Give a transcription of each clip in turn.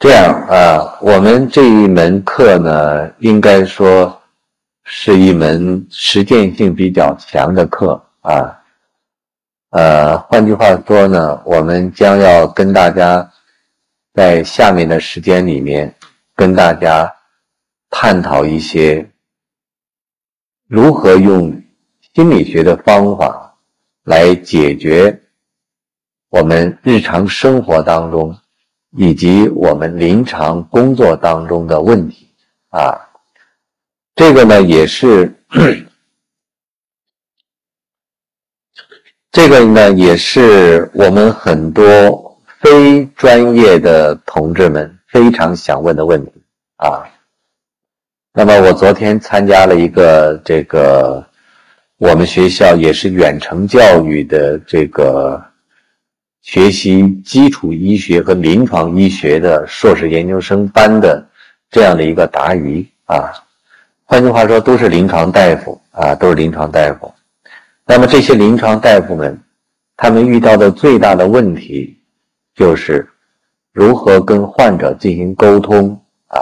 这样啊，我们这一门课呢，应该说是一门实践性比较强的课啊。呃，换句话说呢，我们将要跟大家在下面的时间里面，跟大家探讨一些如何用心理学的方法来解决我们日常生活当中以及我们临床工作当中的问题啊。这个呢，也是。这个呢，也是我们很多非专业的同志们非常想问的问题啊。那么，我昨天参加了一个这个我们学校也是远程教育的这个学习基础医学和临床医学的硕士研究生班的这样的一个答疑啊。换句话说，都是临床大夫啊，都是临床大夫。那么这些临床大夫们，他们遇到的最大的问题，就是如何跟患者进行沟通啊？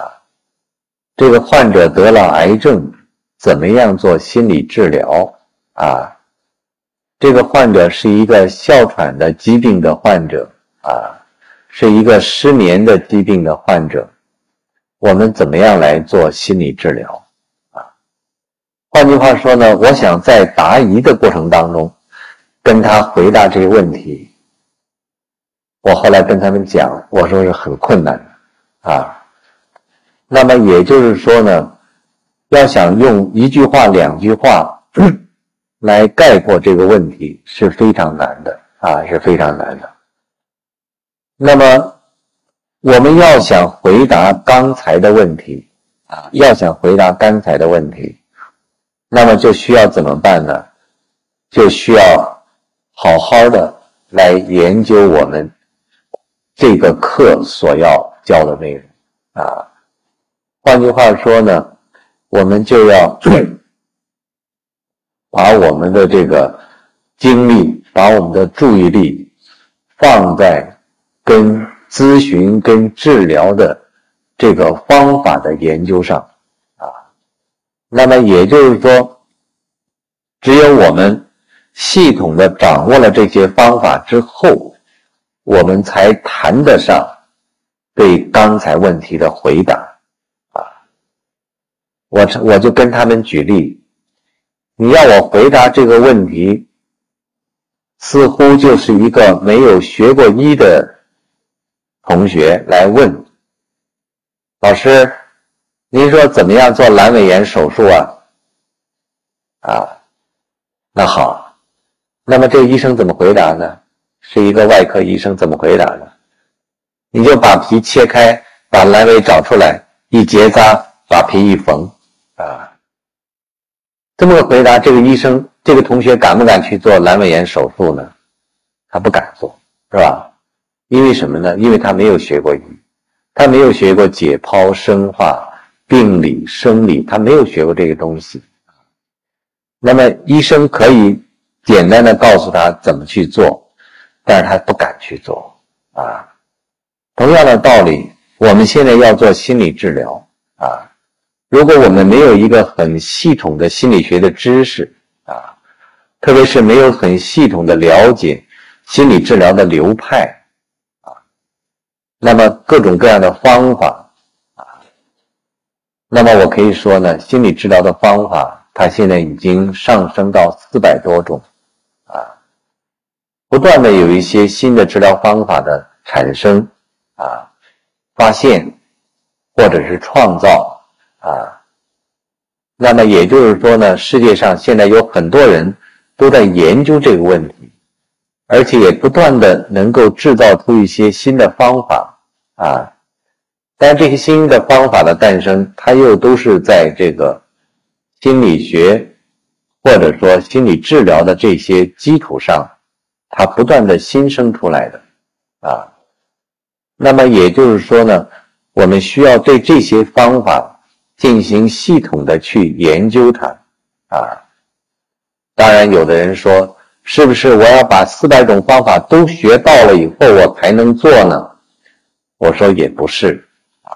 这个患者得了癌症，怎么样做心理治疗啊？这个患者是一个哮喘的疾病的患者啊，是一个失眠的疾病的患者，我们怎么样来做心理治疗啊？换句话说呢，我想在答疑的过程当中，跟他回答这个问题。我后来跟他们讲，我说是很困难的啊。那么也就是说呢，要想用一句话、两句话来概括这个问题是非常难的啊，是非常难的。那么我们要想回答刚才的问题啊，要想回答刚才的问题。那么就需要怎么办呢？就需要好好的来研究我们这个课所要教的内容啊。换句话说呢，我们就要把我们的这个精力，把我们的注意力放在跟咨询、跟治疗的这个方法的研究上啊。那么也就是说，只有我们系统的掌握了这些方法之后，我们才谈得上对刚才问题的回答啊。我我就跟他们举例，你要我回答这个问题，似乎就是一个没有学过医的同学来问老师。您说怎么样做阑尾炎手术啊？啊，那好，那么这个医生怎么回答呢？是一个外科医生怎么回答呢？你就把皮切开，把阑尾找出来，一结扎，把皮一缝，啊，这么个回答，这个医生，这个同学敢不敢去做阑尾炎手术呢？他不敢做，是吧？因为什么呢？因为他没有学过医，他没有学过解剖生化。病理、生理，他没有学过这个东西，那么医生可以简单的告诉他怎么去做，但是他不敢去做啊。同样的道理，我们现在要做心理治疗啊，如果我们没有一个很系统的心理学的知识啊，特别是没有很系统的了解心理治疗的流派啊，那么各种各样的方法啊。那么我可以说呢，心理治疗的方法，它现在已经上升到四百多种，啊，不断的有一些新的治疗方法的产生，啊，发现，或者是创造，啊，那么也就是说呢，世界上现在有很多人都在研究这个问题，而且也不断的能够制造出一些新的方法，啊。但这些新的方法的诞生，它又都是在这个心理学或者说心理治疗的这些基础上，它不断的新生出来的啊。那么也就是说呢，我们需要对这些方法进行系统的去研究它啊。当然，有的人说，是不是我要把四百种方法都学到了以后，我才能做呢？我说也不是啊，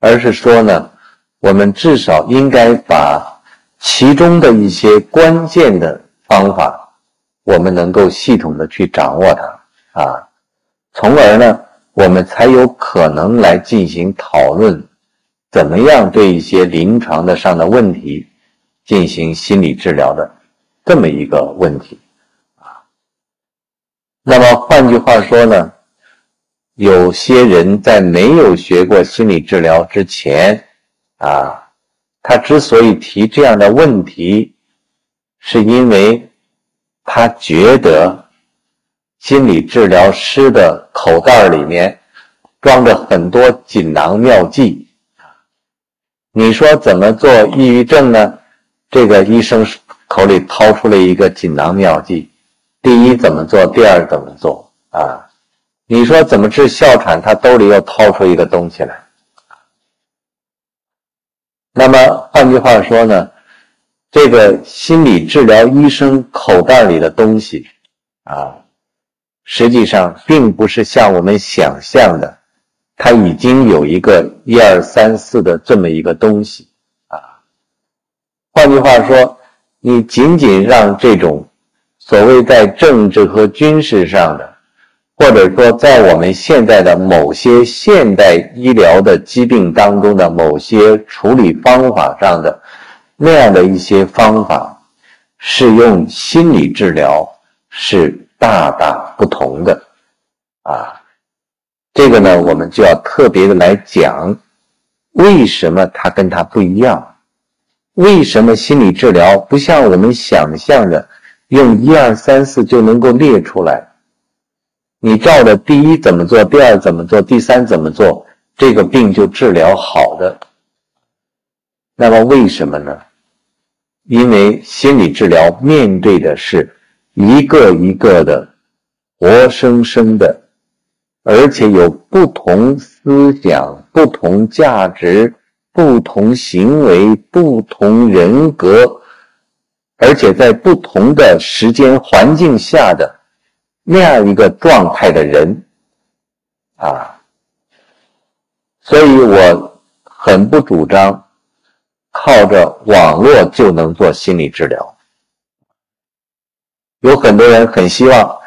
而是说呢，我们至少应该把其中的一些关键的方法，我们能够系统的去掌握它啊，从而呢，我们才有可能来进行讨论，怎么样对一些临床的上的问题进行心理治疗的这么一个问题啊。那么换句话说呢？有些人在没有学过心理治疗之前，啊，他之所以提这样的问题，是因为他觉得心理治疗师的口袋里面装着很多锦囊妙计。你说怎么做抑郁症呢？这个医生口里掏出了一个锦囊妙计：第一怎么做，第二怎么做啊？你说怎么治哮喘？他兜里又掏出一个东西来。那么换句话说呢，这个心理治疗医生口袋里的东西啊，实际上并不是像我们想象的，他已经有一个一二三四的这么一个东西啊。换句话说，你仅仅让这种所谓在政治和军事上的。或者说，在我们现在的某些现代医疗的疾病当中的某些处理方法上的那样的一些方法，是用心理治疗是大大不同的啊。这个呢，我们就要特别的来讲，为什么它跟它不一样？为什么心理治疗不像我们想象的用一二三四就能够列出来？你照着第一怎么做，第二怎么做，第三怎么做，这个病就治疗好的。那么为什么呢？因为心理治疗面对的是一个一个的活生生的，而且有不同思想、不同价值、不同行为、不同人格，而且在不同的时间环境下的。那样一个状态的人，啊，所以我很不主张靠着网络就能做心理治疗。有很多人很希望，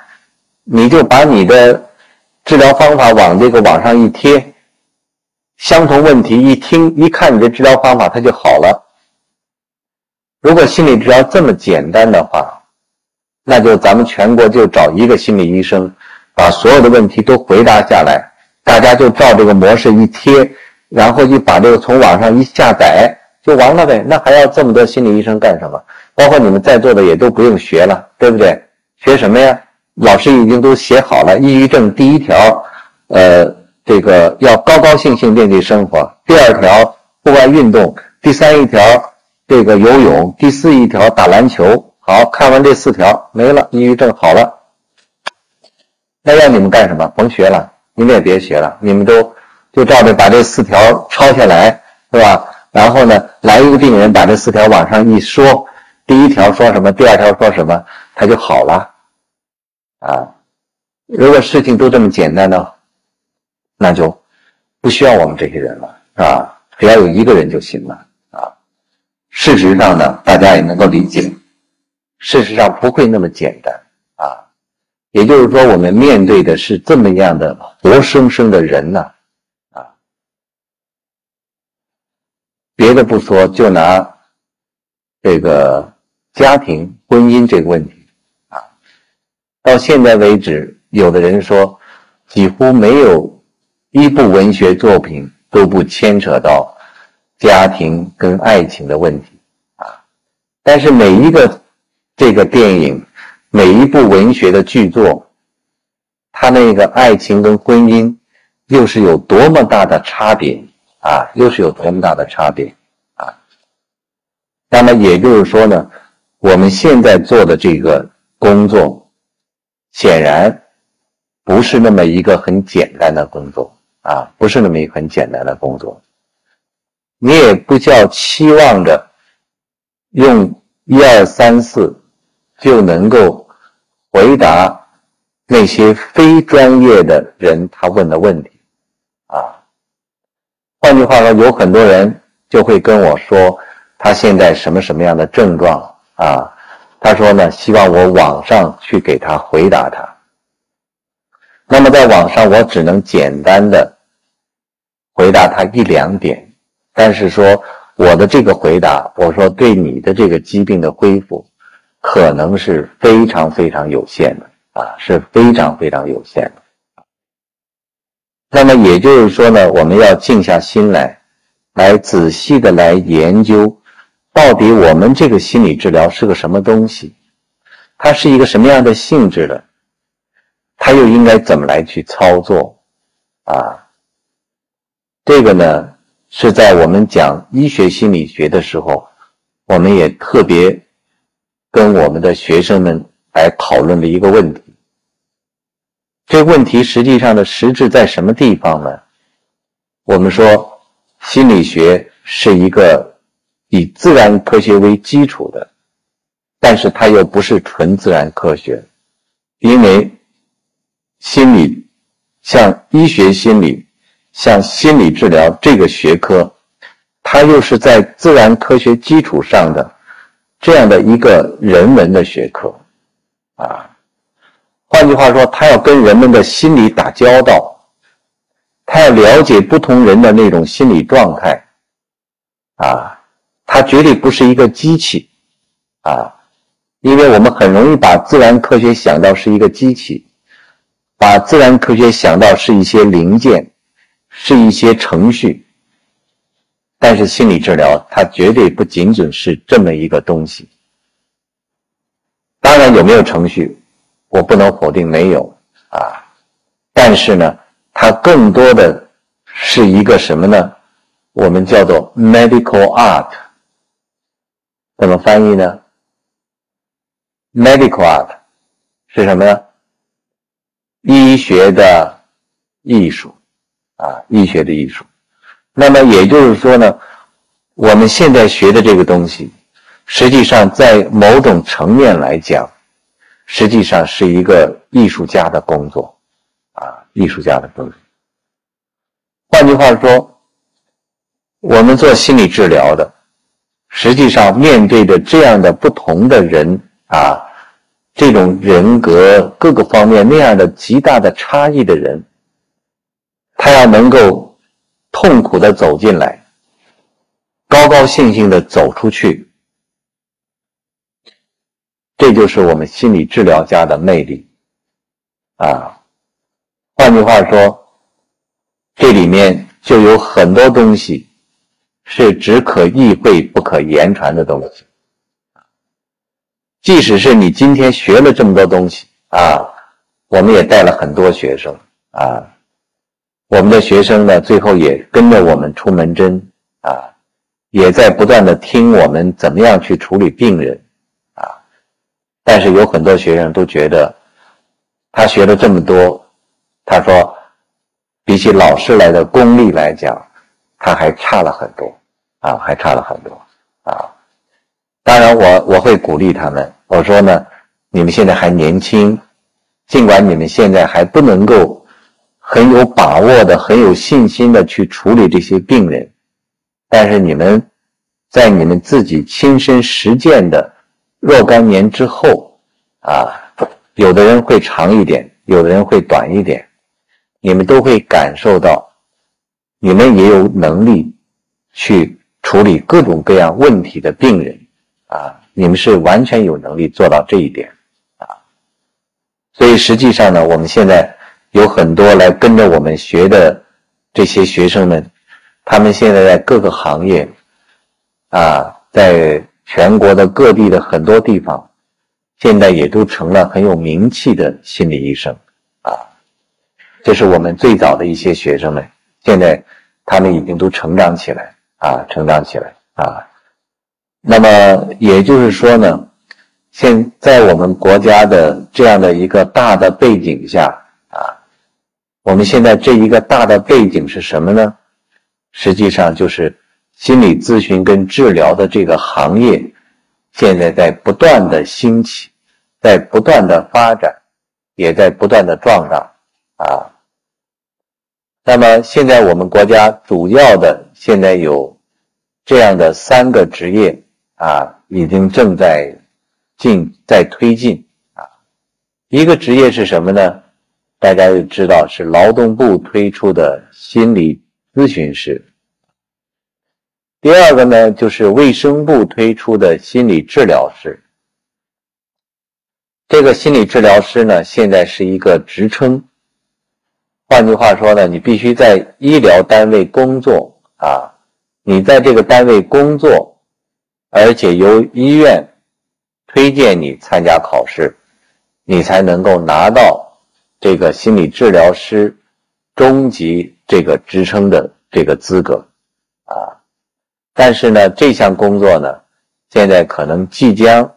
你就把你的治疗方法往这个网上一贴，相同问题一听一看你的治疗方法，它就好了。如果心理治疗这么简单的话，那就咱们全国就找一个心理医生，把所有的问题都回答下来，大家就照这个模式一贴，然后就把这个从网上一下载就完了呗。那还要这么多心理医生干什么？包括你们在座的也都不用学了，对不对？学什么呀？老师已经都写好了。抑郁症第一条，呃，这个要高高兴兴面对生活；第二条，户外运动；第三一条，这个游泳；第四一条，打篮球。好看完这四条没了，抑郁症好了。那让你们干什么？甭学了，你们也别学了，你们都就照着把这四条抄下来，是吧？然后呢，来一个病人把这四条往上一说，第一条说什么，第二条说什么，他就好了。啊，如果事情都这么简单呢，那就不需要我们这些人了，是吧？只要有一个人就行了啊。事实上呢，大家也能够理解。事实上不会那么简单啊，也就是说，我们面对的是这么样的活生生的人呢，啊，别的不说，就拿这个家庭婚姻这个问题，到现在为止，有的人说，几乎没有一部文学作品都不牵扯到家庭跟爱情的问题啊，但是每一个。这个电影，每一部文学的剧作，它那个爱情跟婚姻，又是有多么大的差别啊！又是有多么大的差别啊！那么也就是说呢，我们现在做的这个工作，显然不是那么一个很简单的工作啊，不是那么一个很简单的工作。你也不叫期望着用一二三四。就能够回答那些非专业的人他问的问题啊换句话说，有很多人就会跟我说，他现在什么什么样的症状啊？他说呢，希望我网上去给他回答他。那么在网上，我只能简单的回答他一两点，但是说我的这个回答，我说对你的这个疾病的恢复，可能是非常非常有限的啊，是非常非常有限的。那么也就是说呢，我们要静下心来，来仔细的来研究，到底我们这个心理治疗是个什么东西，它是一个什么样的性质的。它又应该怎么来去操作啊？这个呢，是在我们讲医学心理学的时候，我们也特别跟我们的学生们来讨论的一个问题。这问题实际上的实质在什么地方呢？我们说心理学是一个以自然科学为基础的，但是它又不是纯自然科学，因为。心理，像医学心理，像心理治疗这个学科，它又是在自然科学基础上的这样的一个人文的学科，啊，换句话说，它要跟人们的心理打交道，它要了解不同人的那种心理状态，啊，它绝对不是一个机器，啊，因为我们很容易把自然科学想到是一个机器。把自然科学想到是一些零件，是一些程序，但是心理治疗它绝对不仅仅是这么一个东西。当然有没有程序，我不能否定没有啊，但是呢，它更多的是一个什么呢？我们叫做 medical art，怎么翻译呢？medical art 是什么呢？医学的艺术，啊，医学的艺术。那么也就是说呢，我们现在学的这个东西，实际上在某种层面来讲，实际上是一个艺术家的工作，啊，艺术家的工作。换句话说，我们做心理治疗的，实际上面对着这样的不同的人啊。这种人格各个方面那样的极大的差异的人，他要能够痛苦的走进来，高高兴兴的走出去，这就是我们心理治疗家的魅力啊。换句话说，这里面就有很多东西是只可意会不可言传的东西。即使是你今天学了这么多东西啊，我们也带了很多学生啊，我们的学生呢，最后也跟着我们出门诊啊，也在不断的听我们怎么样去处理病人啊，但是有很多学生都觉得，他学了这么多，他说，比起老师来的功力来讲，他还差了很多啊，还差了很多啊。当然，我我会鼓励他们。我说呢，你们现在还年轻，尽管你们现在还不能够很有把握的、很有信心的去处理这些病人，但是你们在你们自己亲身实践的若干年之后，啊，有的人会长一点，有的人会短一点，你们都会感受到，你们也有能力去处理各种各样问题的病人。啊，你们是完全有能力做到这一点，啊，所以实际上呢，我们现在有很多来跟着我们学的这些学生们，他们现在在各个行业，啊，在全国的各地的很多地方，现在也都成了很有名气的心理医生，啊，这是我们最早的一些学生们，现在他们已经都成长起来，啊，成长起来，啊。那么也就是说呢，现在我们国家的这样的一个大的背景下啊，我们现在这一个大的背景是什么呢？实际上就是心理咨询跟治疗的这个行业，现在在不断的兴起，在不断的发展，也在不断的壮大啊。那么现在我们国家主要的现在有这样的三个职业啊，已经正在进在推进啊。一个职业是什么呢？大家就知道是劳动部推出的心理咨询师。第二个呢，就是卫生部推出的心理治疗师。这个心理治疗师呢，现在是一个职称。换句话说呢，你必须在医疗单位工作啊，你在这个单位工作，而且由医院推荐你参加考试，你才能够拿到这个心理治疗师中级这个职称的这个资格啊。但是呢，这项工作呢，现在可能即将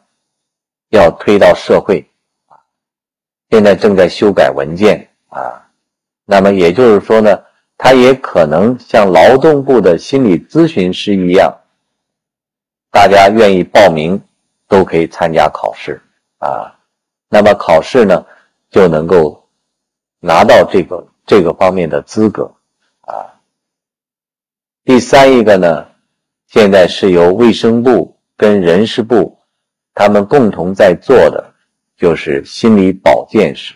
要推到社会啊，现在正在修改文件啊。那么也就是说呢，他也可能像劳动部的心理咨询师一样，大家愿意报名都可以参加考试啊。那么考试呢，就能够拿到这个这个方面的资格啊。第三一个呢，现在是由卫生部跟人事部他们共同在做的，就是心理保健师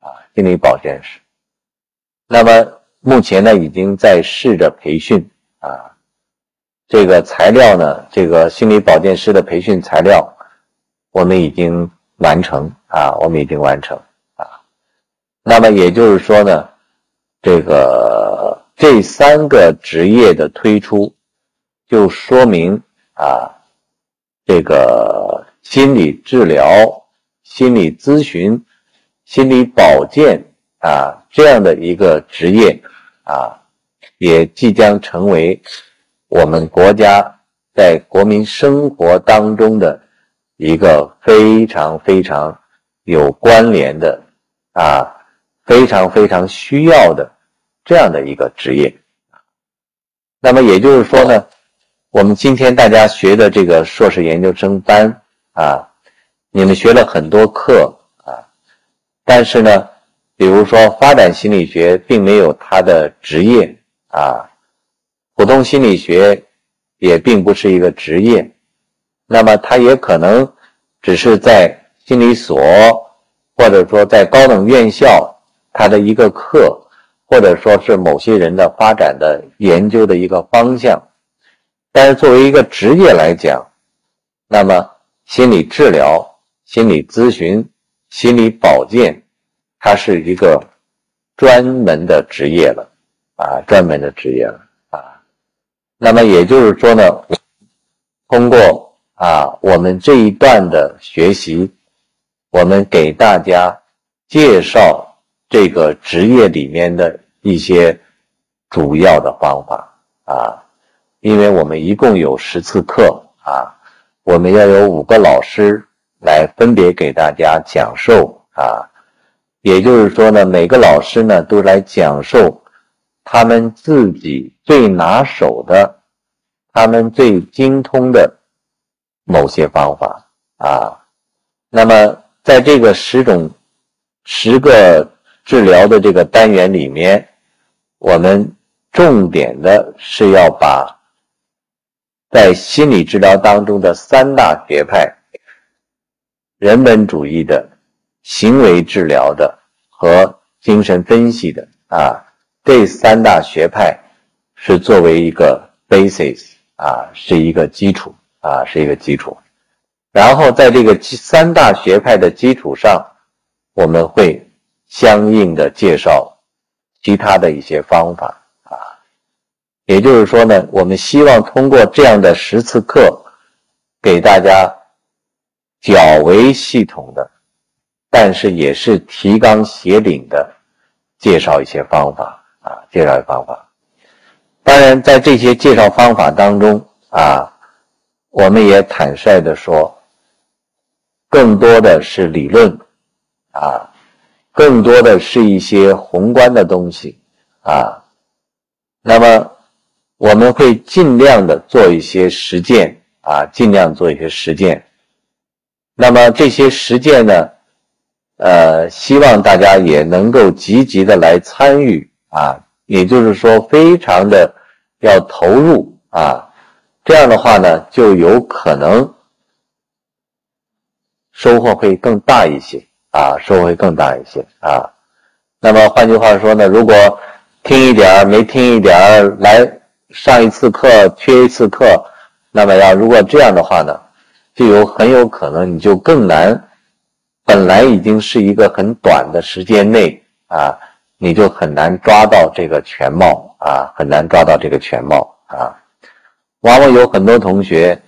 啊，心理保健师。那么目前呢，已经在试着培训啊，这个材料呢，这个心理保健师的培训材料，我们已经完成啊，我们已经完成啊。那么也就是说呢，这个这三个职业的推出，就说明啊，这个心理治疗、心理咨询、心理保健啊。这样的一个职业啊，也即将成为我们国家在国民生活当中的一个非常非常有关联的啊，非常非常需要的这样的一个职业。那么也就是说呢，我们今天大家学的这个硕士研究生班啊，你们学了很多课啊，但是呢。比如说，发展心理学并没有它的职业啊，普通心理学也并不是一个职业，那么它也可能只是在心理所或者说在高等院校它的一个课，或者说是某些人的发展的研究的一个方向。但是作为一个职业来讲，那么心理治疗、心理咨询、心理保健。它是一个专门的职业了，啊，专门的职业了，啊，那么也就是说呢，通过啊我们这一段的学习，我们给大家介绍这个职业里面的一些主要的方法啊，因为我们一共有十次课啊，我们要有五个老师来分别给大家讲授啊。也就是说呢，每个老师呢都来讲授他们自己最拿手的、他们最精通的某些方法啊。那么在这个十种、十个治疗的这个单元里面，我们重点的是要把在心理治疗当中的三大学派——人本主义的、行为治疗的。和精神分析的啊，这三大学派是作为一个 basis 啊，是一个基础啊，是一个基础。然后在这个三大学派的基础上，我们会相应的介绍其他的一些方法啊。也就是说呢，我们希望通过这样的十次课，给大家较为系统的。但是也是提纲挈领的介绍一些方法啊，介绍一些方法。当然，在这些介绍方法当中啊，我们也坦率的说，更多的是理论啊，更多的是一些宏观的东西啊。那么，我们会尽量的做一些实践啊，尽量做一些实践。那么这些实践呢？呃，希望大家也能够积极的来参与啊，也就是说非常的要投入啊，这样的话呢，就有可能收获会更大一些啊，收获会更大一些啊。那么换句话说呢，如果听一点没听一点，来上一次课缺一次课，那么要如果这样的话呢，就有很有可能你就更难。本来已经是一个很短的时间内啊，你就很难抓到这个全貌啊，很难抓到这个全貌啊。往往有很多同学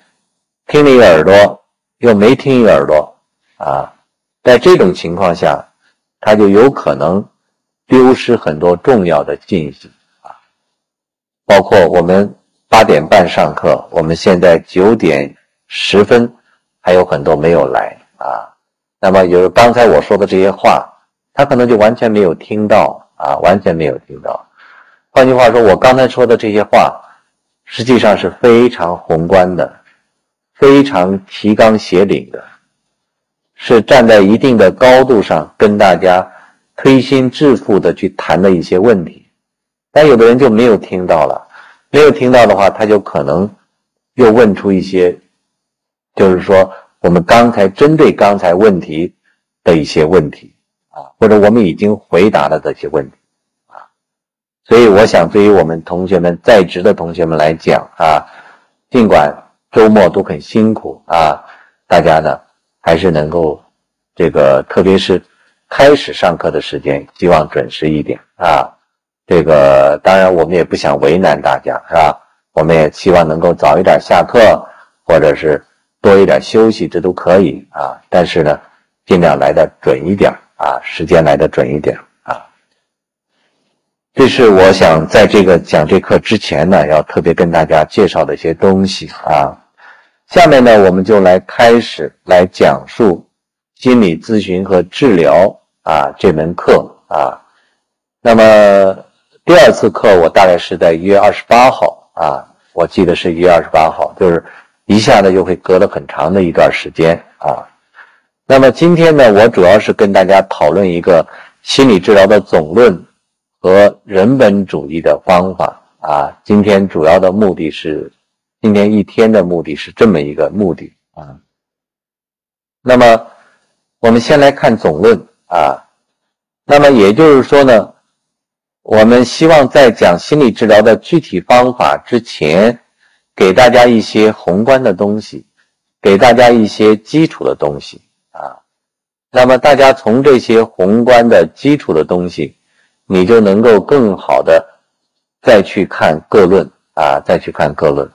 听了一耳朵，又没听一耳朵啊，在这种情况下，他就有可能。丢失很多重要的信息啊，包括我们八点半上课，我们现在九点十分还有很多没有来啊。那么有刚才我说的这些话，他可能就完全没有听到啊，完全没有听到。换句话说，我刚才说的这些话，实际上是非常宏观的，非常提纲挈领的，是站在一定的高度上跟大家。推心置腹的去谈的一些问题，但有的人就没有听到了，没有听到的话，他就可能又问出一些，就是说我们刚才针对刚才问题的一些问题啊，或者我们已经回答了这些问题啊，所以我想对于我们同学们在职的同学们来讲啊，尽管周末都很辛苦啊，大家呢还是能够这个，特别是。开始上课的时间，希望准时一点啊。这个当然，我们也不想为难大家，是吧？我们也希望能够早一点下课，或者是多一点休息，这都可以啊。但是呢，尽量来的准一点啊，时间来的准一点啊。这是我想在这个讲这课之前呢，要特别跟大家介绍的一些东西啊。下面呢，我们就来开始来讲述心理咨询和治疗。啊，这门课啊，那么第二次课我大概是在一月二十八号啊，我记得是一月二十八号，就是一下子就会隔了很长的一段时间啊。那么今天呢，我主要是跟大家讨论一个心理治疗的总论和人本主义的方法啊。今天主要的目的是，今天一天的目的是这么一个目的啊。那么我们先来看总论。啊，那么也就是说呢，我们希望在讲心理治疗的具体方法之前，给大家一些宏观的东西，给大家一些基础的东西啊。那么大家从这些宏观的基础的东西，你就能够更好的再去看各论啊，再去看各论。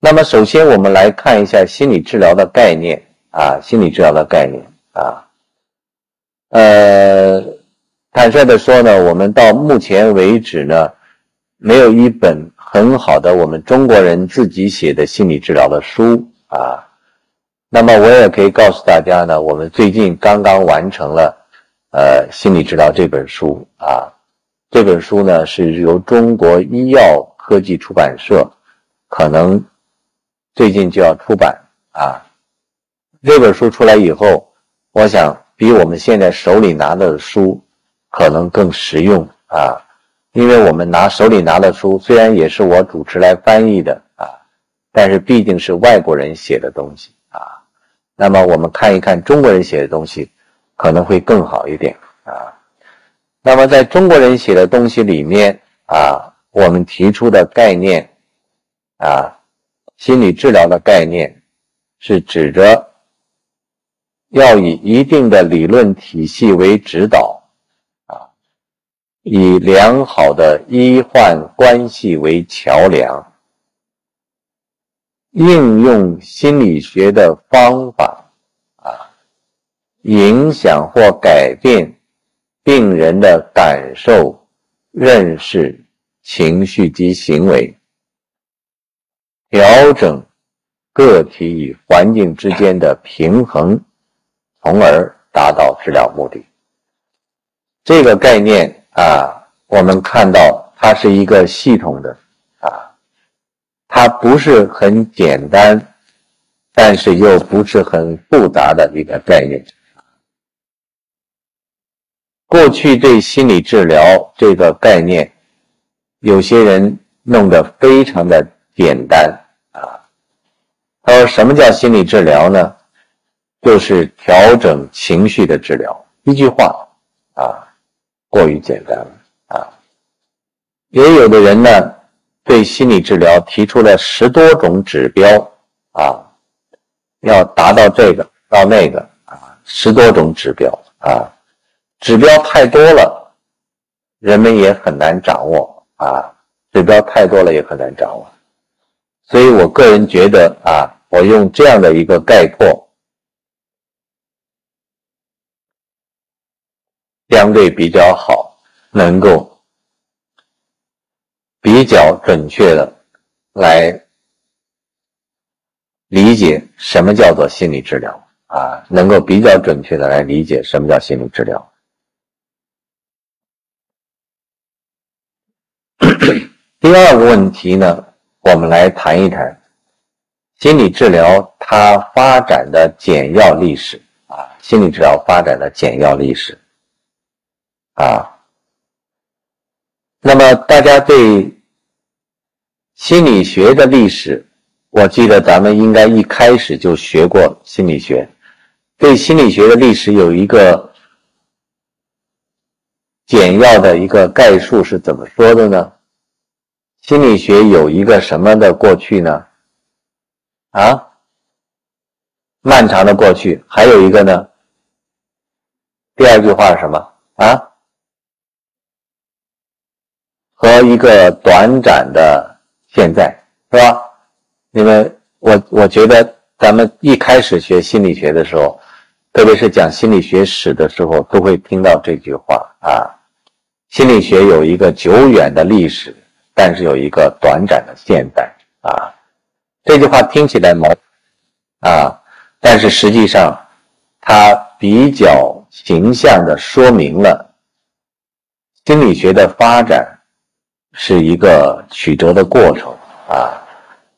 那么首先我们来看一下心理治疗的概念啊，心理治疗的概念。啊，呃，坦率的说呢，我们到目前为止呢，没有一本很好的我们中国人自己写的心理治疗的书啊。那么我也可以告诉大家呢，我们最近刚刚完成了呃心理治疗这本书啊。这本书呢是由中国医药科技出版社可能最近就要出版啊。这本书出来以后。我想比我们现在手里拿的书可能更实用啊，因为我们拿手里拿的书虽然也是我主持来翻译的啊，但是毕竟是外国人写的东西啊。那么我们看一看中国人写的东西，可能会更好一点啊。那么在中国人写的东西里面啊，我们提出的概念啊，心理治疗的概念是指着。要以一定的理论体系为指导，以良好的医患关系为桥梁，应用心理学的方法，啊，影响或改变病人的感受、认识、情绪及行为，调整个体与环境之间的平衡。从而达到治疗目的。这个概念啊，我们看到它是一个系统的啊，它不是很简单，但是又不是很复杂的一个概念。过去对心理治疗这个概念，有些人弄得非常的简单啊。他说：“什么叫心理治疗呢？就是调整情绪的治疗。”一句话啊，过于简单了啊。也有的人呢，对心理治疗提出了十多种指标啊，要达到这个到那个啊，十多种指标啊。指标太多了，人们也很难掌握啊。指标太多了也很难掌握，所以我个人觉得啊，我用这样的一个概括，相对比较好，能够比较准确的来理解什么叫做心理治疗啊，能够比较准确的来理解什么叫心理治疗。第二个问题呢，我们来谈一谈心理治疗它发展的简要历史啊，心理治疗发展的简要历史啊。那么大家对心理学的历史，我记得咱们应该一开始就学过心理学，对心理学的历史有一个简要的一个概述是怎么说的呢？心理学有一个什么的过去呢？啊，漫长的过去，还有一个呢。第二句话是什么啊？和一个短暂的现在，是吧？因为我我觉得咱们一开始学心理学的时候，特别是讲心理学史的时候，都会听到这句话啊。心理学有一个久远的历史。但是有一个短暂的现在啊，这句话听起来矛啊，但是实际上它比较形象的说明了心理学的发展是一个曲折的过程啊，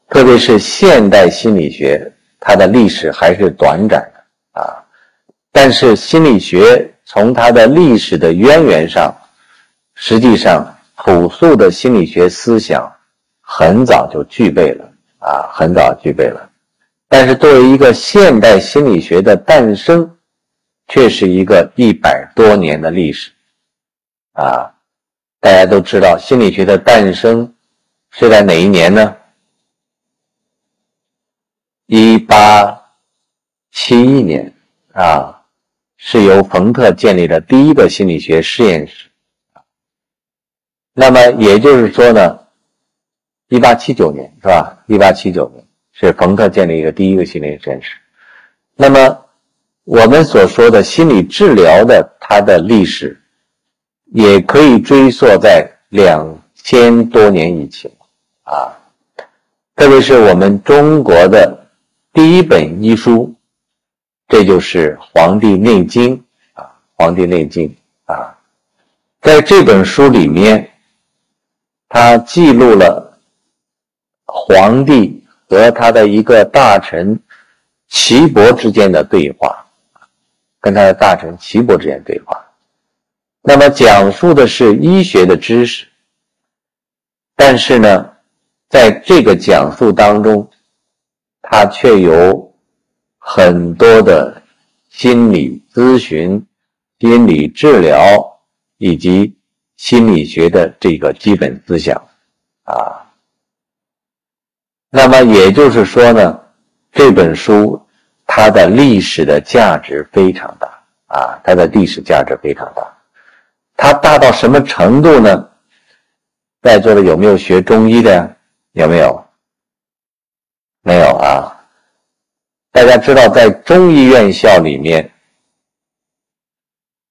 特别是现代心理学，它的历史还是短暂的啊，但是心理学从它的历史的渊源上，实际上。朴素的心理学思想很早就具备了啊，很早具备了。但是作为一个现代心理学的诞生，却是一个一百多年的历史啊。大家都知道，心理学的诞生是在哪一年呢？一八七一年啊，是由冯特建立的第一个心理学实验室。那么也就是说呢，一八七九年是吧？一八七九年是冯特建立一个第一个心理实验室。那么我们所说的心理治疗的它的历史，也可以追溯在两千多年以前啊。特别是我们中国的第一本医书，这就是《黄帝内经》啊，《黄帝内经》啊，在这本书里面。他记录了皇帝和他的一个大臣岐伯之间的对话，跟他的大臣岐伯之间对话。那么讲述的是医学的知识，但是呢，在这个讲述当中，他却有很多的心理咨询、心理治疗以及。心理学的这个基本思想，啊，那么也就是说呢，这本书它的历史的价值非常大啊，它的历史价值非常大，它大到什么程度呢？在座的有没有学中医的？有没有？没有啊。大家知道，在中医院校里面，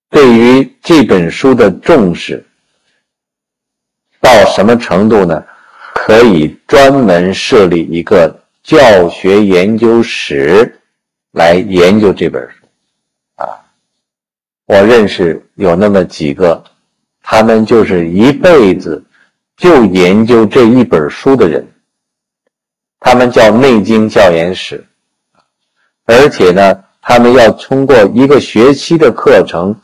对于这本书的重视。到什么程度呢？可以专门设立一个教学研究室来研究这本书啊！我认识有那么几个，他们就是一辈子就研究这一本书的人，他们叫内经教研室，而且呢，他们要通过一个学期的课程，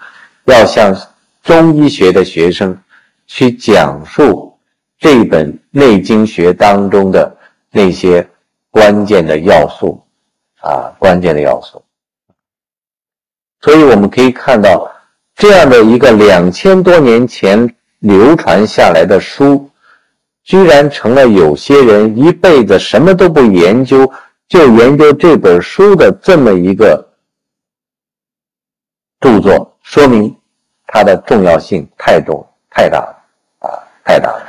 要向中医学的学生去讲述这本《内经学》当中的那些关键的要素啊，关键的要素。所以我们可以看到，这样的一个两千多年前流传下来的书，居然成了有些人一辈子什么都不研究，就研究这本书的这么一个著作，说明它的重要性太重太大了啊，太大了。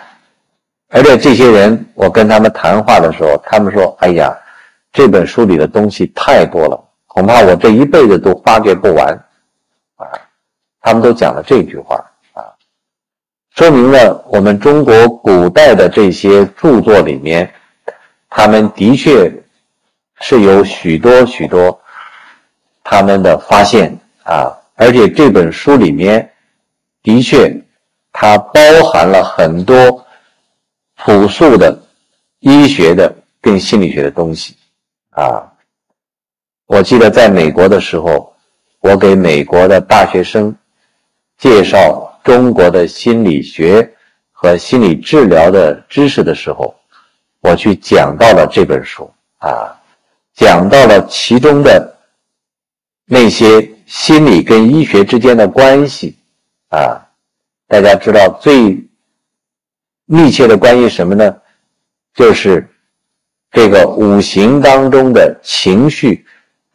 而且这些人，我跟他们谈话的时候，他们说：“哎呀，这本书里的东西太多了。”恐怕我这一辈子都发掘不完，他们都讲了这句话啊，说明了我们中国古代的这些著作里面，他们的确是有许多许多他们的发现啊，而且这本书里面的确它包含了很多朴素的医学的跟心理学的东西啊。我记得在美国的时候，我给美国的大学生介绍中国的心理学和心理治疗的知识的时候，我去讲到了这本书啊，讲到了其中的那些心理跟医学之间的关系啊。大家知道最密切的关系什么呢？就是这个五行当中的情绪。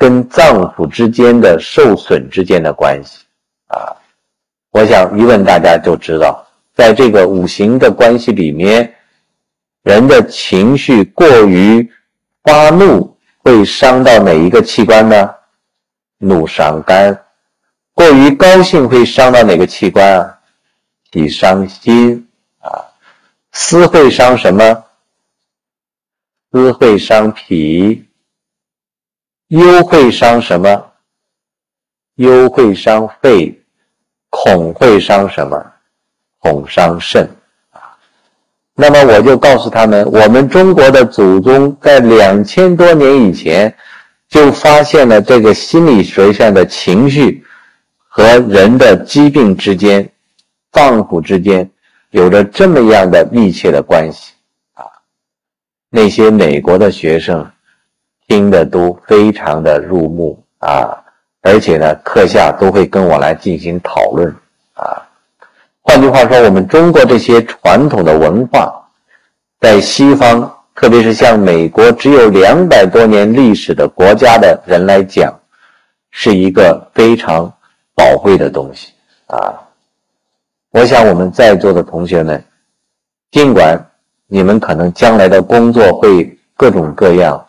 跟脏腑之间的受损之间的关系啊，我想一问大家就知道，在这个五行的关系里面，人的情绪过于发怒会伤到哪一个器官呢？怒伤肝。过于高兴会伤到哪个器官啊？喜伤心啊。思会伤什么？思会伤脾。忧会伤什么？忧会伤肺，恐会伤什么？恐伤肾啊。那么我就告诉他们，我们中国的祖宗在两千多年以前就发现了这个心理学上的情绪和人的疾病之间、脏腑之间有着这么样的密切的关系啊。那些美国的学生。听的都非常的入目啊，而且呢，课下都会跟我来进行讨论啊。换句话说，我们中国这些传统的文化，在西方，特别是像美国只有两百多年历史的国家的人来讲，是一个非常宝贵的东西啊。我想我们在座的同学们，尽管你们可能将来的工作会各种各样。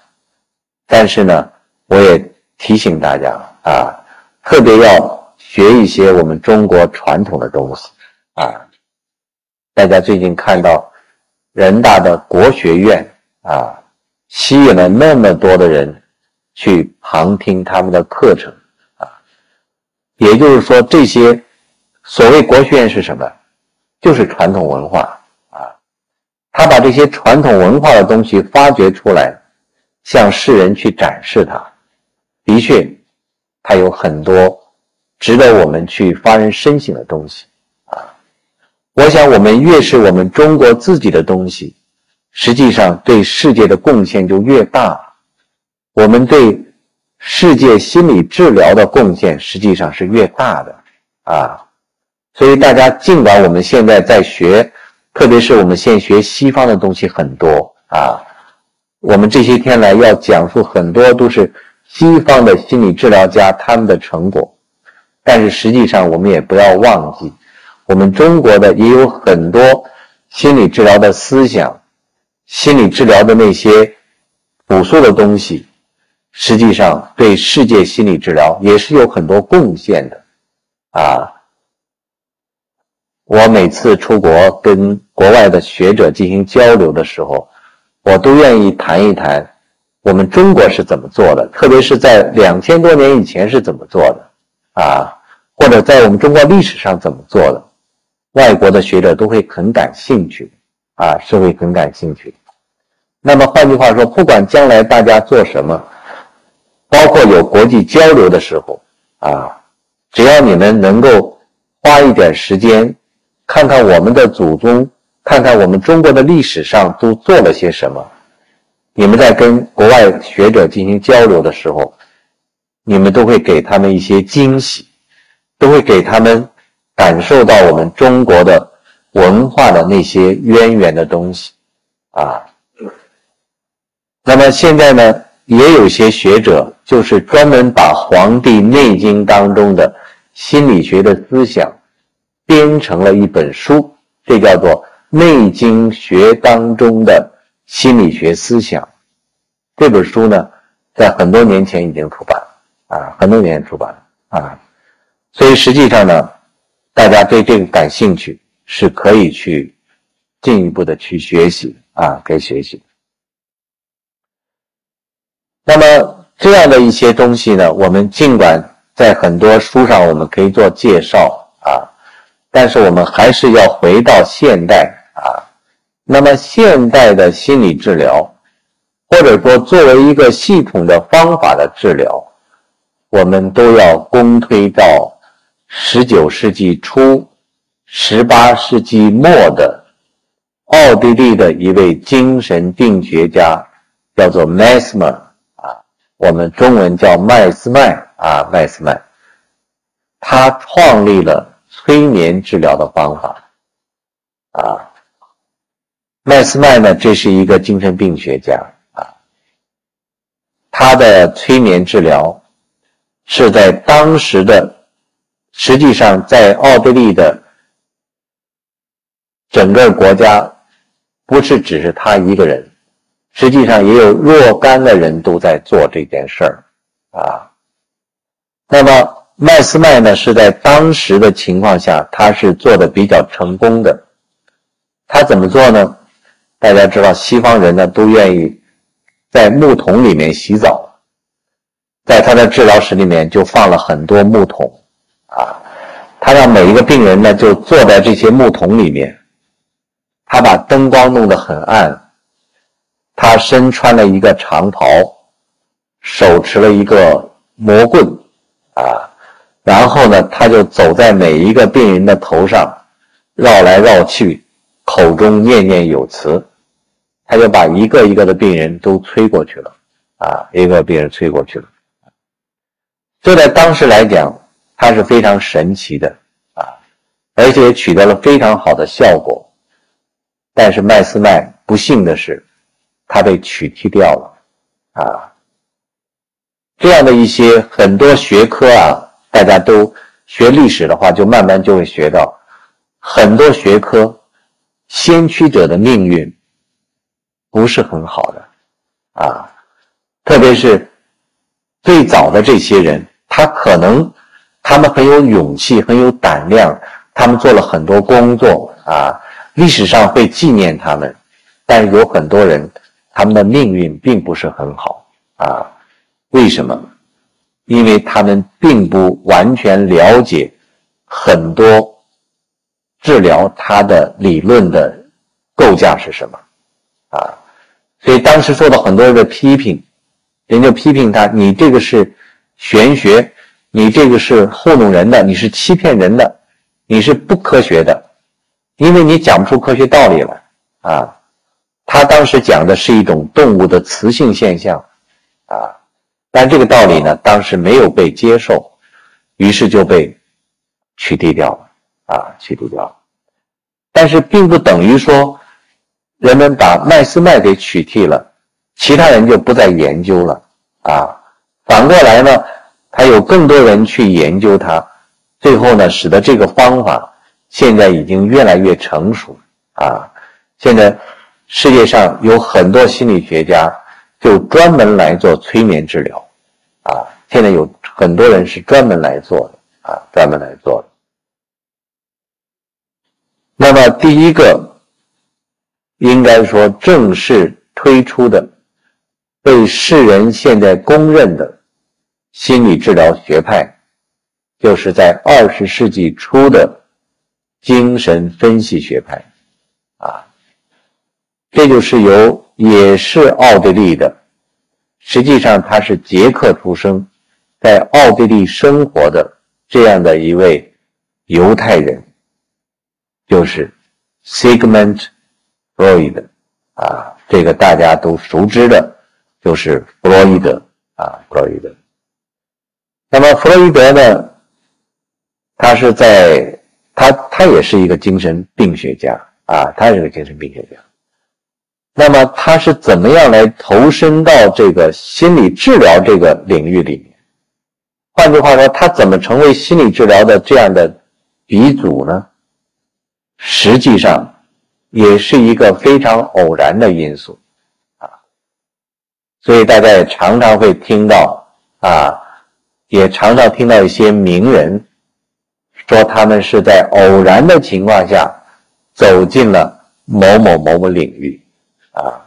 但是呢，我也提醒大家啊，特别要学一些我们中国传统的东西啊。大家最近看到人大的国学院啊，吸引了那么多的人去旁听他们的课程啊。也就是说，这些所谓国学院是什么？就是传统文化啊。他把这些传统文化的东西发掘出来。向世人去展示它，的确，它有很多值得我们去发人深省的东西啊！我想，我们越是我们中国自己的东西，实际上对世界的贡献就越大。我们对世界心理治疗的贡献实际上是越大的啊！所以，大家尽管我们现在在学，特别是我们现学西方的东西很多啊。我们这些天来要讲述很多都是西方的心理治疗家他们的成果，但是实际上我们也不要忘记，我们中国的也有很多心理治疗的思想，心理治疗的那些朴素的东西，实际上对世界心理治疗也是有很多贡献的，啊，我每次出国跟国外的学者进行交流的时候。我都愿意谈一谈，我们中国是怎么做的，特别是在两千多年以前是怎么做的，啊，或者在我们中国历史上怎么做的，外国的学者都会很感兴趣，啊，是会很感兴趣。那么换句话说，不管将来大家做什么，包括有国际交流的时候，啊，只要你们能够花一点时间，看看我们的祖宗，看看我们中国的历史上都做了些什么。你们在跟国外学者进行交流的时候，你们都会给他们一些惊喜，都会给他们感受到我们中国的文化的那些渊源的东西啊。那么现在呢，也有些学者就是专门把《黄帝内经》当中的心理学的思想编成了一本书，这叫做《内经学当中的心理学思想》。这本书呢，在很多年前已经出版了啊，很多年前出版了啊，所以实际上呢，大家对这个感兴趣是可以去进一步的去学习啊，可以学习。那么这样的一些东西呢，我们尽管在很多书上我们可以做介绍啊，但是我们还是要回到现代啊。那么现代的心理治疗，或者说作为一个系统的方法的治疗，我们都要公推到十九世纪初、十八世纪末的奥地利的一位精神病学家，叫做 Mesmer。我们中文叫麦斯麦啊，麦斯麦，他创立了催眠治疗的方法啊。麦斯麦呢，这是一个精神病学家啊，他的催眠治疗是在当时的，实际上在奥地利的整个国家，不是只是他一个人。实际上也有若干的人都在做这件事儿，啊，那么麦斯麦呢是在当时的情况下，他是做的比较成功的。他怎么做呢？大家知道，西方人呢都愿意在木桶里面洗澡，在他的治疗室里面就放了很多木桶，啊，他让每一个病人呢就坐在这些木桶里面，他把灯光弄得很暗。他身穿了一个长袍，手持了一个魔棍，啊，然后呢，他就走在每一个病人的头上，绕来绕去，口中念念有词，他就把一个一个的病人都催过去了，啊，一个病人催过去了，这在当时来讲，他是非常神奇的，啊，而且取得了非常好的效果，但是麦斯麦不幸的是。他被取缔掉了，啊，这样的一些很多学科啊，大家都学历史的话，就慢慢就会学到很多学科，先驱者的命运不是很好的，啊，特别是最早的这些人，他可能他们很有勇气，很有胆量，他们做了很多工作啊，历史上会纪念他们，但有很多人。他们的命运并不是很好啊？为什么？因为他们并不完全了解很多治疗他的理论的构架是什么啊？所以当时受到很多人的批评，人就批评他：你这个是玄学，你这个是糊弄人的，你是欺骗人的，你是不科学的，因为你讲不出科学道理来啊。他当时讲的是一种动物的雌性现象，啊，但这个道理呢，当时没有被接受，于是就被取缔掉了，啊，取缔掉了。但是并不等于说，人们把麦斯麦给取缔了，其他人就不再研究了，啊，反过来呢，还有更多人去研究它，最后呢，使得这个方法现在已经越来越成熟，啊，现在。世界上有很多心理学家就专门来做催眠治疗，啊，现在有很多人是专门来做的，啊，专门来做的。那么第一个，应该说正式推出的，被世人现在公认的心理治疗学派，就是在二十世纪初的精神分析学派，啊。这就是由也是奥地利的，实际上他是捷克出生，在奥地利生活的这样的一位犹太人，就是 Sigmund 弗洛伊德啊，这个大家都熟知的，就是弗洛伊德啊，弗洛伊德。那么弗洛伊德呢，他是在他他也是一个精神病学家啊，他是个精神病学家。那么他是怎么样来投身到这个心理治疗这个领域里面？换句话说，他怎么成为心理治疗的这样的？鼻祖呢，实际上也是一个非常偶然的因素啊，所以大家也常常会听到啊，也常常听到一些名人说他们是在偶然的情况下走进了某某某某领域啊。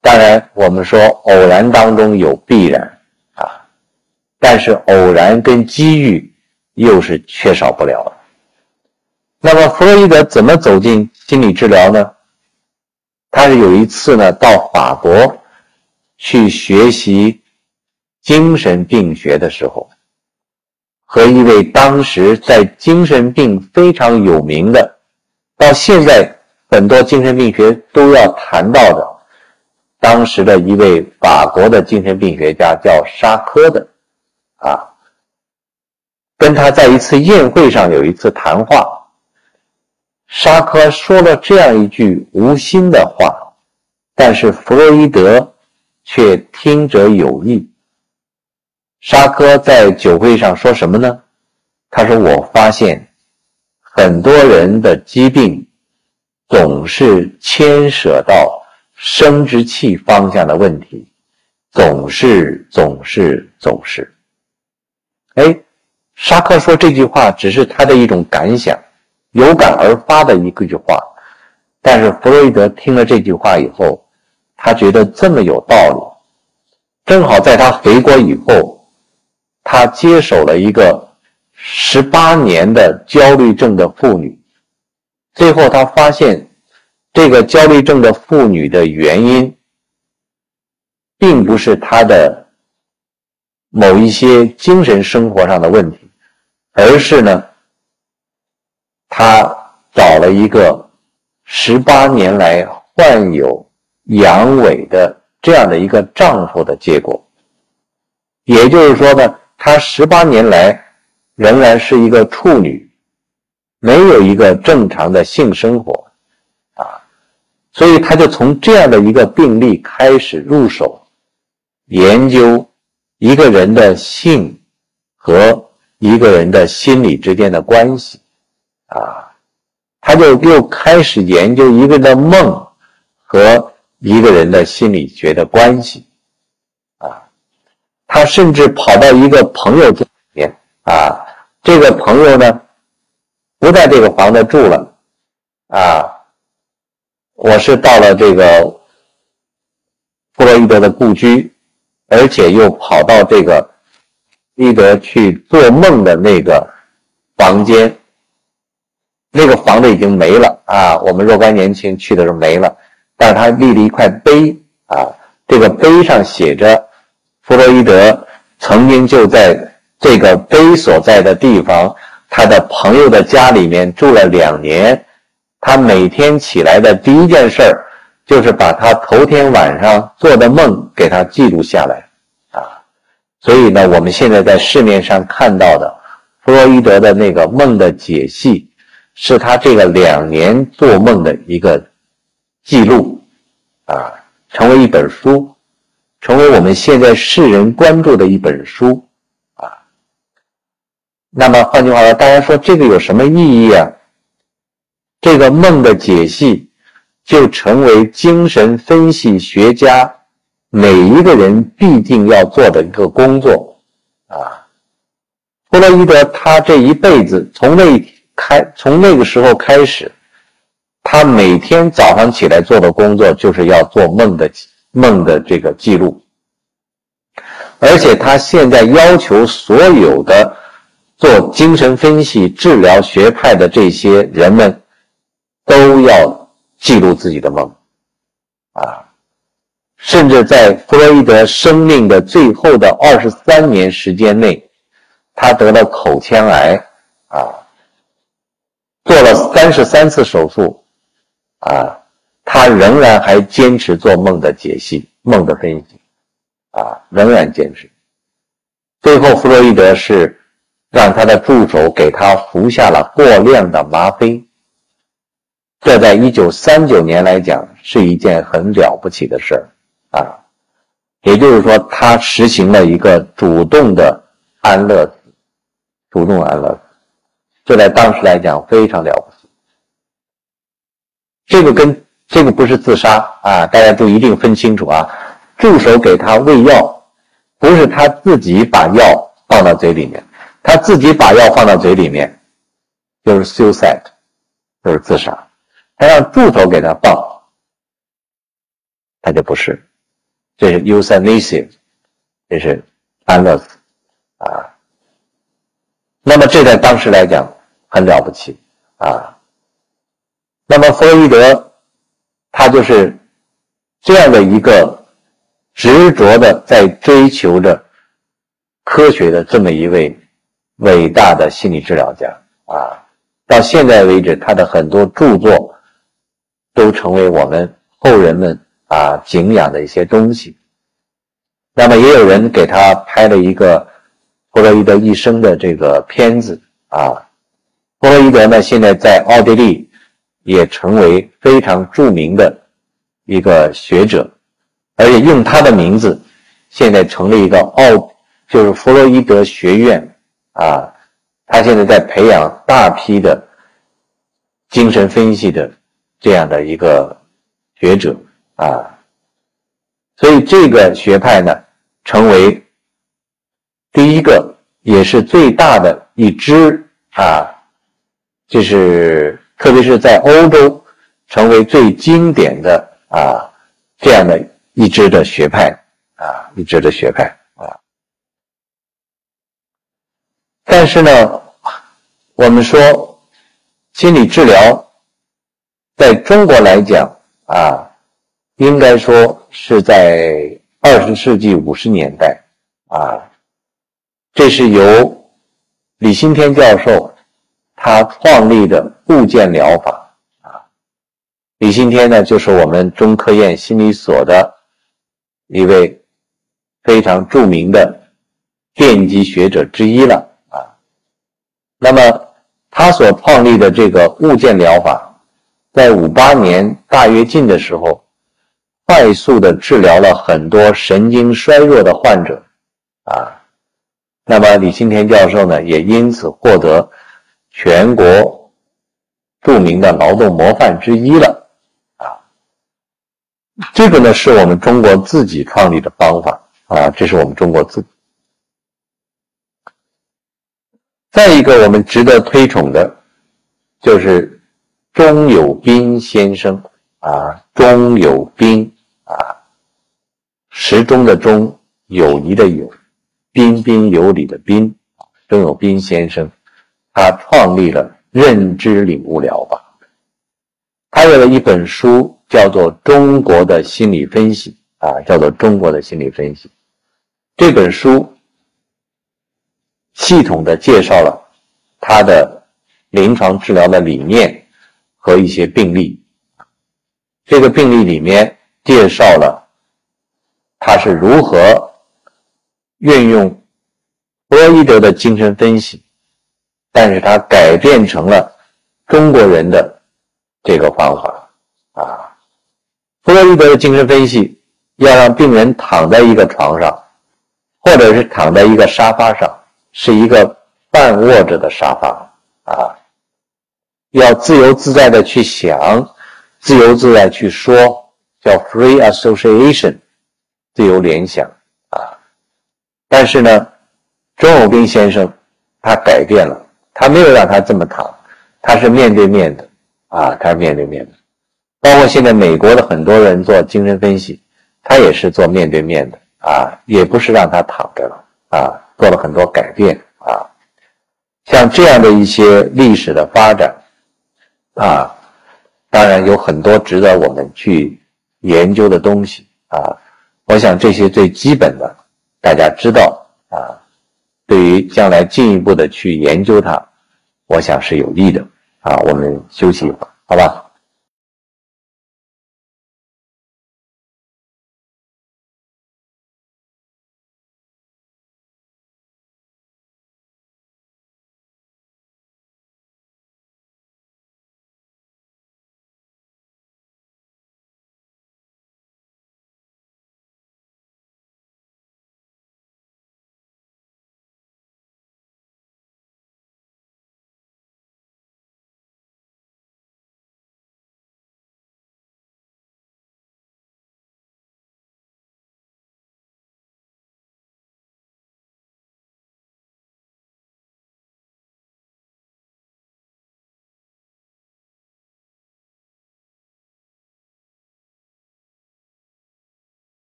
当然，我们说偶然当中有必然啊，但是偶然跟机遇又是缺少不了的。那么弗洛伊德怎么走进心理治疗呢？他是有一次呢到法国去学习精神病学的时候，和一位当时在精神病非常有名的，到现在很多精神病学都要谈到的，当时的一位法国的精神病学家叫沙科的，啊，跟他在一次宴会上有一次谈话。沙科说了这样一句无心的话，但是弗洛伊德却听者有意。沙科在酒会上说什么呢？他说：“我发现很多人的疾病总是牵涉到生殖器方向的问题，总是总是总是。”哎，沙克说这句话只是他的一种感想。有感而发的一个句话，但是弗洛伊德听了这句话以后，他觉得这么有道理。正好在他回国以后，他接手了一个十八年的焦虑症的妇女，最后他发现，这个焦虑症的妇女的原因，并不是她的某一些精神生活上的问题，而是呢。她找了一个十八年来患有阳痿的这样的一个丈夫的结果，也就是说呢，她十八年来仍然是一个处女，没有一个正常的性生活，啊，所以她就从这样的一个病例开始入手研究一个人的性和一个人的心理之间的关系。啊，他就又开始研究一个人的梦和一个人的心理学的关系。啊，他甚至跑到一个朋友家里面啊，这个朋友呢不在这个房子住了。啊，我是到了这个弗洛伊德的故居，而且又跑到这个伊德去做梦的那个房间。那个房子已经没了啊！我们若干年前去的时候没了，但是他立了一块碑啊，这个碑上写着，弗洛伊德曾经就在这个碑所在的地方，他的朋友的家里面住了两年，他每天起来的第一件事儿就是把他头天晚上做的梦给他记录下来啊，所以呢，我们现在在市面上看到的弗洛伊德的那个梦的解析。是他这个两年做梦的一个记录，啊，成为一本书，成为我们现在世人关注的一本书，啊。那么换句话说，大家说这个有什么意义啊？这个梦的解析就成为精神分析学家每一个人必定要做的一个工作，啊。弗洛伊德他这一辈子从那一天。开从那个时候开始，他每天早上起来做的工作就是要做梦的梦的这个记录，而且他现在要求所有的做精神分析治疗学派的这些人们都要记录自己的梦，啊，甚至在弗洛伊德生命的最后的二十三年时间内，他得了口腔癌，啊。做了三十三次手术，啊，他仍然还坚持做梦的解析、梦的分析，啊，仍然坚持。最后，弗洛伊德是让他的助手给他服下了过量的吗啡，这在一九三九年来讲是一件很了不起的事儿，啊，也就是说，他实行了一个主动的安乐死，主动安乐，这在当时来讲非常了不起。这个跟这个不是自杀啊，大家都一定分清楚啊，助手给他喂药。不是他自己把药放到嘴里面，他自己把药放到嘴里面，就是 suicide，就是自杀。他让助手给他放，他就不是，这是 euthanasia，这是安乐死啊。那么这在当时来讲很了不起啊。那么弗洛伊德，他就是这样的一个。执着的在追求着科学的这么一位伟大的心理治疗家啊，到现在为止，他的很多著作都成为我们后人们啊敬仰的一些东西。那么，也有人给他拍了一个弗洛伊德一生的这个片子啊。弗洛伊德呢，现在在奥地利也成为非常著名的一个学者。而且用他的名字，现在成立一个奥，就是弗洛伊德学院啊。他现在在培养大批的精神分析的这样的一个学者啊。所以这个学派呢，成为第一个也是最大的一支啊，这是特别是在欧洲成为最经典的啊这样的。一支的学派啊，一支的学派啊，但是呢，我们说心理治疗在中国来讲啊，应该说是在二十世纪五十年代啊，这是由李新天教授他创立的物件疗法啊，李新天呢，就是我们中科院心理所的。一位非常著名的电机学者之一了啊。那么他所创立的这个物件疗法，在五八年大跃进的时候，快速的治疗了很多神经衰弱的患者啊。那么李新天教授呢，也因此获得全国著名的劳动模范之一了。啊这个呢，是我们中国自己创立的方法。啊，这是我们中国自。再一个，我们值得推崇的，就是钟有斌先生。啊，钟有斌。啊，时钟的钟，友谊的友，彬彬有礼的彬，钟有斌先生，他创立了认知领悟疗法，他有了一本书。叫做中国的心理分析啊，叫做中国的心理分析。这本书系统的介绍了他的临床治疗的理念和一些病例。这个病例里面介绍了他是如何运用弗洛伊德的精神分析，但是他改变成了中国人的这个方法啊。弗洛伊德的精神分析要让病人躺在一个床上，或者是躺在一个沙发上，是一个半卧着的沙发啊，要自由自在的去想，自由自在去说，叫 free association，自由联想啊。但是呢，钟有斌先生他改变了，他没有让他这么躺，他是面对面的啊，他是面对面的。包括现在美国的很多人做精神分析，他也是做面对面的啊，也不是让他躺着了啊，做了很多改变啊。像这样的一些历史的发展啊，当然有很多值得我们去研究的东西啊。我想这些最基本的，大家知道啊，对于将来进一步的去研究它，我想是有利的。啊，我们休息一会儿，好吧？